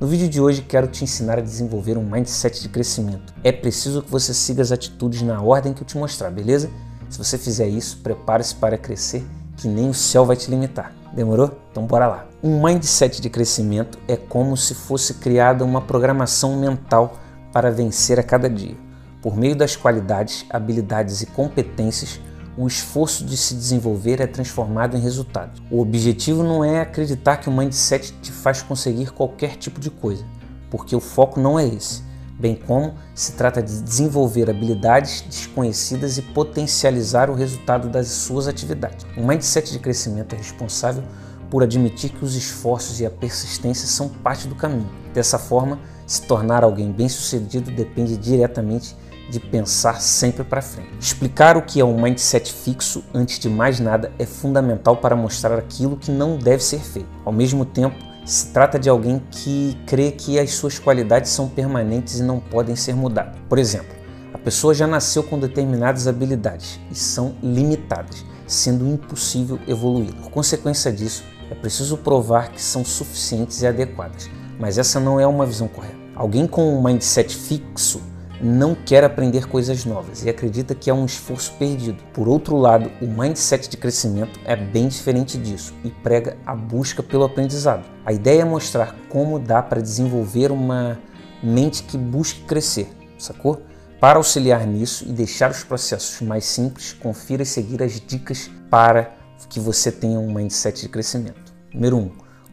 No vídeo de hoje quero te ensinar a desenvolver um mindset de crescimento. É preciso que você siga as atitudes na ordem que eu te mostrar, beleza? Se você fizer isso, prepare-se para crescer, que nem o céu vai te limitar. Demorou? Então bora lá. Um mindset de crescimento é como se fosse criada uma programação mental para vencer a cada dia. Por meio das qualidades, habilidades e competências, o esforço de se desenvolver é transformado em resultado. O objetivo não é acreditar que o mindset te faz conseguir qualquer tipo de coisa, porque o foco não é esse, bem como se trata de desenvolver habilidades desconhecidas e potencializar o resultado das suas atividades. O mindset de crescimento é responsável por admitir que os esforços e a persistência são parte do caminho. Dessa forma, se tornar alguém bem-sucedido depende diretamente de pensar sempre para frente. Explicar o que é um mindset fixo antes de mais nada é fundamental para mostrar aquilo que não deve ser feito. Ao mesmo tempo, se trata de alguém que crê que as suas qualidades são permanentes e não podem ser mudadas. Por exemplo, a pessoa já nasceu com determinadas habilidades e são limitadas, sendo impossível evoluir. Por consequência disso, é preciso provar que são suficientes e adequadas, mas essa não é uma visão correta. Alguém com um mindset fixo não quer aprender coisas novas e acredita que é um esforço perdido. Por outro lado, o mindset de crescimento é bem diferente disso e prega a busca pelo aprendizado. A ideia é mostrar como dá para desenvolver uma mente que busque crescer, sacou? Para auxiliar nisso e deixar os processos mais simples, confira e seguir as dicas para que você tenha um mindset de crescimento. Número 1.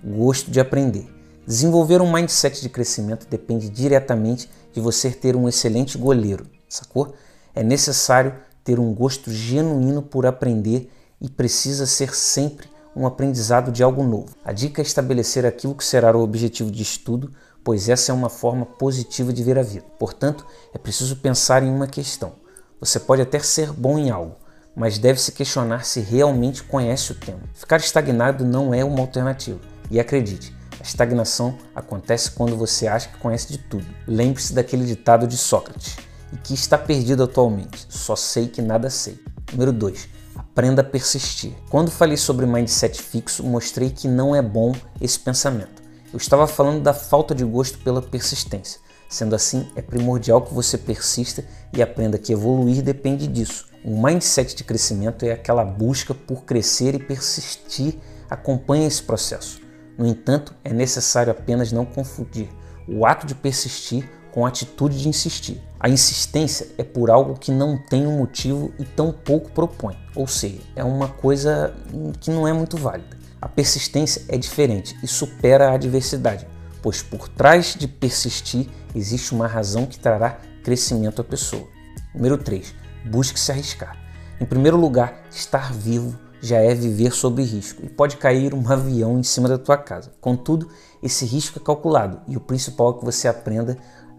Um, gosto de aprender. Desenvolver um mindset de crescimento depende diretamente de você ter um excelente goleiro, sacou? É necessário ter um gosto genuíno por aprender e precisa ser sempre um aprendizado de algo novo. A dica é estabelecer aquilo que será o objetivo de estudo, pois essa é uma forma positiva de ver a vida. Portanto, é preciso pensar em uma questão. Você pode até ser bom em algo, mas deve se questionar se realmente conhece o tema. Ficar estagnado não é uma alternativa. E acredite, estagnação acontece quando você acha que conhece de tudo. Lembre-se daquele ditado de Sócrates, e que está perdido atualmente: só sei que nada sei. Número 2. Aprenda a persistir. Quando falei sobre mindset fixo, mostrei que não é bom esse pensamento. Eu estava falando da falta de gosto pela persistência. Sendo assim, é primordial que você persista e aprenda que evoluir depende disso. Um mindset de crescimento é aquela busca por crescer e persistir acompanha esse processo. No entanto, é necessário apenas não confundir o ato de persistir com a atitude de insistir. A insistência é por algo que não tem um motivo e tão pouco propõe, ou seja, é uma coisa que não é muito válida. A persistência é diferente e supera a adversidade, pois por trás de persistir existe uma razão que trará crescimento à pessoa. Número 3. Busque se arriscar. Em primeiro lugar, estar vivo já é viver sob risco e pode cair um avião em cima da tua casa. Contudo, esse risco é calculado e o principal é que você aprenda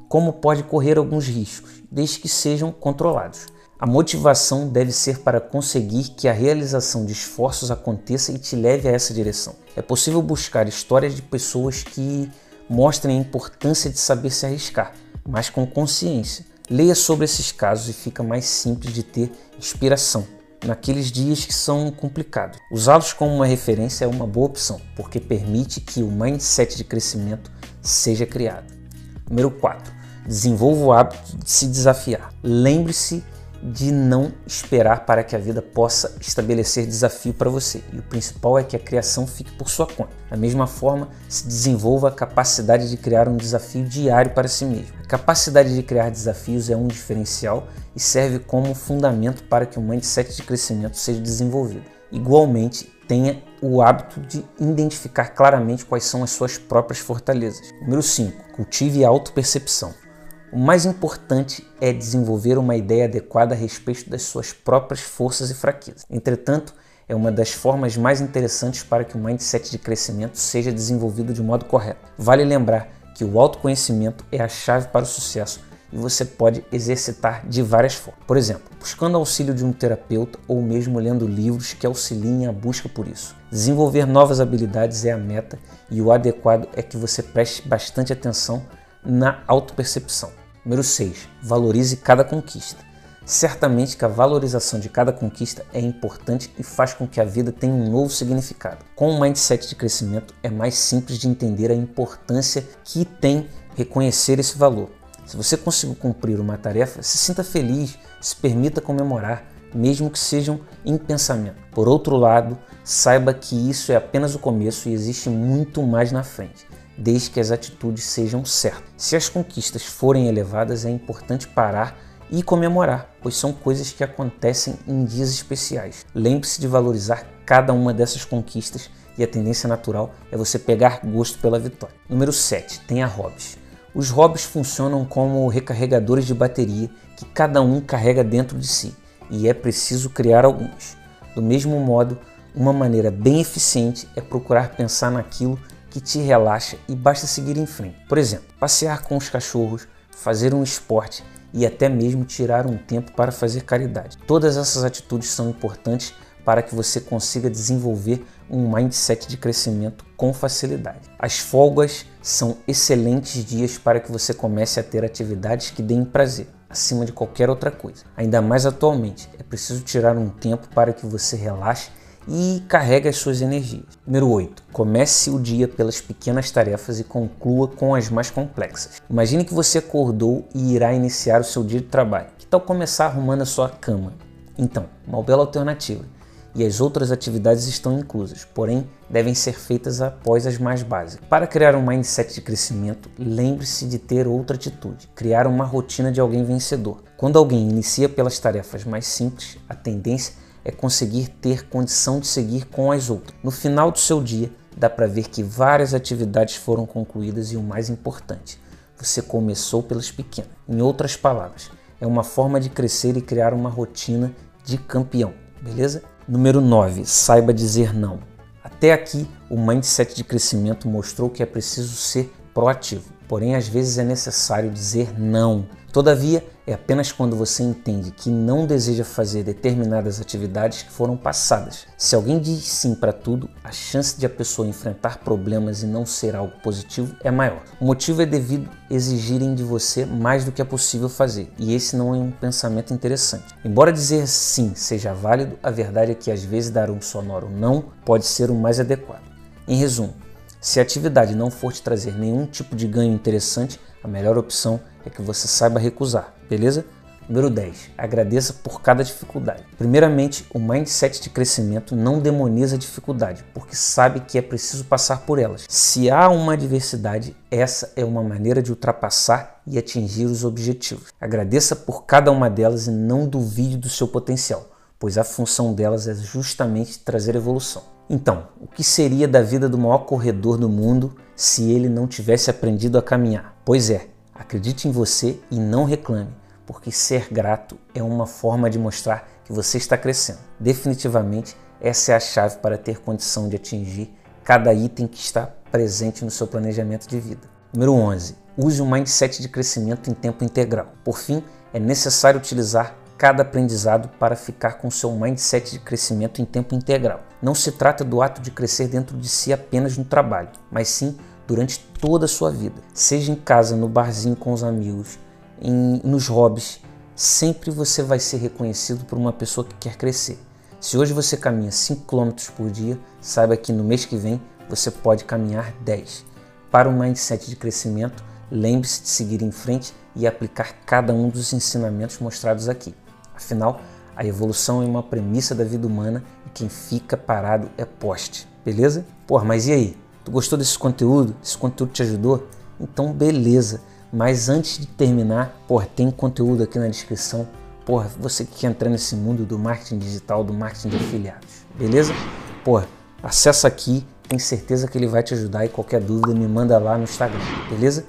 como pode correr alguns riscos, desde que sejam controlados. A motivação deve ser para conseguir que a realização de esforços aconteça e te leve a essa direção. É possível buscar histórias de pessoas que mostrem a importância de saber se arriscar, mas com consciência. Leia sobre esses casos e fica mais simples de ter inspiração naqueles dias que são complicados. Usá-los como uma referência é uma boa opção, porque permite que o mindset de crescimento seja criado. Número 4. Desenvolva o hábito de se desafiar. Lembre-se de não esperar para que a vida possa estabelecer desafio para você. E o principal é que a criação fique por sua conta. Da mesma forma, se desenvolva a capacidade de criar um desafio diário para si mesmo. A capacidade de criar desafios é um diferencial e serve como fundamento para que o mindset de crescimento seja desenvolvido. Igualmente, tenha o hábito de identificar claramente quais são as suas próprias fortalezas. Número 5. Cultive a autopercepção. O mais importante é desenvolver uma ideia adequada a respeito das suas próprias forças e fraquezas. Entretanto, é uma das formas mais interessantes para que o mindset de crescimento seja desenvolvido de modo correto. Vale lembrar que o autoconhecimento é a chave para o sucesso e você pode exercitar de várias formas. Por exemplo, buscando auxílio de um terapeuta ou mesmo lendo livros que auxiliem a busca por isso. Desenvolver novas habilidades é a meta e o adequado é que você preste bastante atenção na autopercepção. Número 6. Valorize cada conquista. Certamente que a valorização de cada conquista é importante e faz com que a vida tenha um novo significado. Com um mindset de crescimento, é mais simples de entender a importância que tem reconhecer esse valor. Se você conseguiu cumprir uma tarefa, se sinta feliz, se permita comemorar, mesmo que sejam em pensamento. Por outro lado, saiba que isso é apenas o começo e existe muito mais na frente, desde que as atitudes sejam certas. Se as conquistas forem elevadas, é importante parar e comemorar, pois são coisas que acontecem em dias especiais. Lembre-se de valorizar cada uma dessas conquistas e a tendência natural é você pegar gosto pela vitória. Número 7. Tenha hobbies. Os hobbies funcionam como recarregadores de bateria que cada um carrega dentro de si e é preciso criar alguns. Do mesmo modo, uma maneira bem eficiente é procurar pensar naquilo que te relaxa e basta seguir em frente. Por exemplo, passear com os cachorros, fazer um esporte e até mesmo tirar um tempo para fazer caridade. Todas essas atitudes são importantes para que você consiga desenvolver um mindset de crescimento com facilidade. As folgas são excelentes dias para que você comece a ter atividades que deem prazer, acima de qualquer outra coisa. Ainda mais atualmente, é preciso tirar um tempo para que você relaxe e carregue as suas energias. Número 8. Comece o dia pelas pequenas tarefas e conclua com as mais complexas. Imagine que você acordou e irá iniciar o seu dia de trabalho. Que tal começar arrumando a sua cama? Então, uma bela alternativa. E as outras atividades estão inclusas, porém devem ser feitas após as mais básicas. Para criar um mindset de crescimento, lembre-se de ter outra atitude, criar uma rotina de alguém vencedor. Quando alguém inicia pelas tarefas mais simples, a tendência é conseguir ter condição de seguir com as outras. No final do seu dia, dá para ver que várias atividades foram concluídas e o mais importante, você começou pelas pequenas. Em outras palavras, é uma forma de crescer e criar uma rotina de campeão, beleza? Número 9. Saiba dizer não. Até aqui, o mindset de crescimento mostrou que é preciso ser proativo, porém às vezes é necessário dizer não Todavia, é apenas quando você entende que não deseja fazer determinadas atividades que foram passadas. Se alguém diz sim para tudo, a chance de a pessoa enfrentar problemas e não ser algo positivo é maior. O motivo é devido exigirem de você mais do que é possível fazer, e esse não é um pensamento interessante. Embora dizer sim seja válido, a verdade é que às vezes dar um sonoro não pode ser o mais adequado. Em resumo, se a atividade não for te trazer nenhum tipo de ganho interessante, a melhor opção é que você saiba recusar, beleza? Número 10. Agradeça por cada dificuldade. Primeiramente, o mindset de crescimento não demoniza a dificuldade, porque sabe que é preciso passar por elas. Se há uma adversidade, essa é uma maneira de ultrapassar e atingir os objetivos. Agradeça por cada uma delas e não duvide do seu potencial, pois a função delas é justamente trazer evolução. Então, o que seria da vida do maior corredor do mundo se ele não tivesse aprendido a caminhar? Pois é, Acredite em você e não reclame, porque ser grato é uma forma de mostrar que você está crescendo. Definitivamente, essa é a chave para ter condição de atingir cada item que está presente no seu planejamento de vida. Número 11. Use um mindset de crescimento em tempo integral. Por fim, é necessário utilizar cada aprendizado para ficar com seu mindset de crescimento em tempo integral. Não se trata do ato de crescer dentro de si apenas no trabalho, mas sim durante toda a sua vida. Seja em casa, no barzinho com os amigos, em, nos hobbies, sempre você vai ser reconhecido por uma pessoa que quer crescer. Se hoje você caminha 5 km por dia, saiba que no mês que vem você pode caminhar 10. Para um mindset de crescimento, lembre-se de seguir em frente e aplicar cada um dos ensinamentos mostrados aqui. Afinal, a evolução é uma premissa da vida humana e quem fica parado é poste, beleza? Porra, mas e aí? Tu gostou desse conteúdo? Esse conteúdo te ajudou? Então, beleza. Mas antes de terminar, porra, tem conteúdo aqui na descrição. Porra, você que quer entrar nesse mundo do marketing digital, do marketing de afiliados, beleza? Porra, acessa aqui, tenho certeza que ele vai te ajudar e qualquer dúvida me manda lá no Instagram, beleza?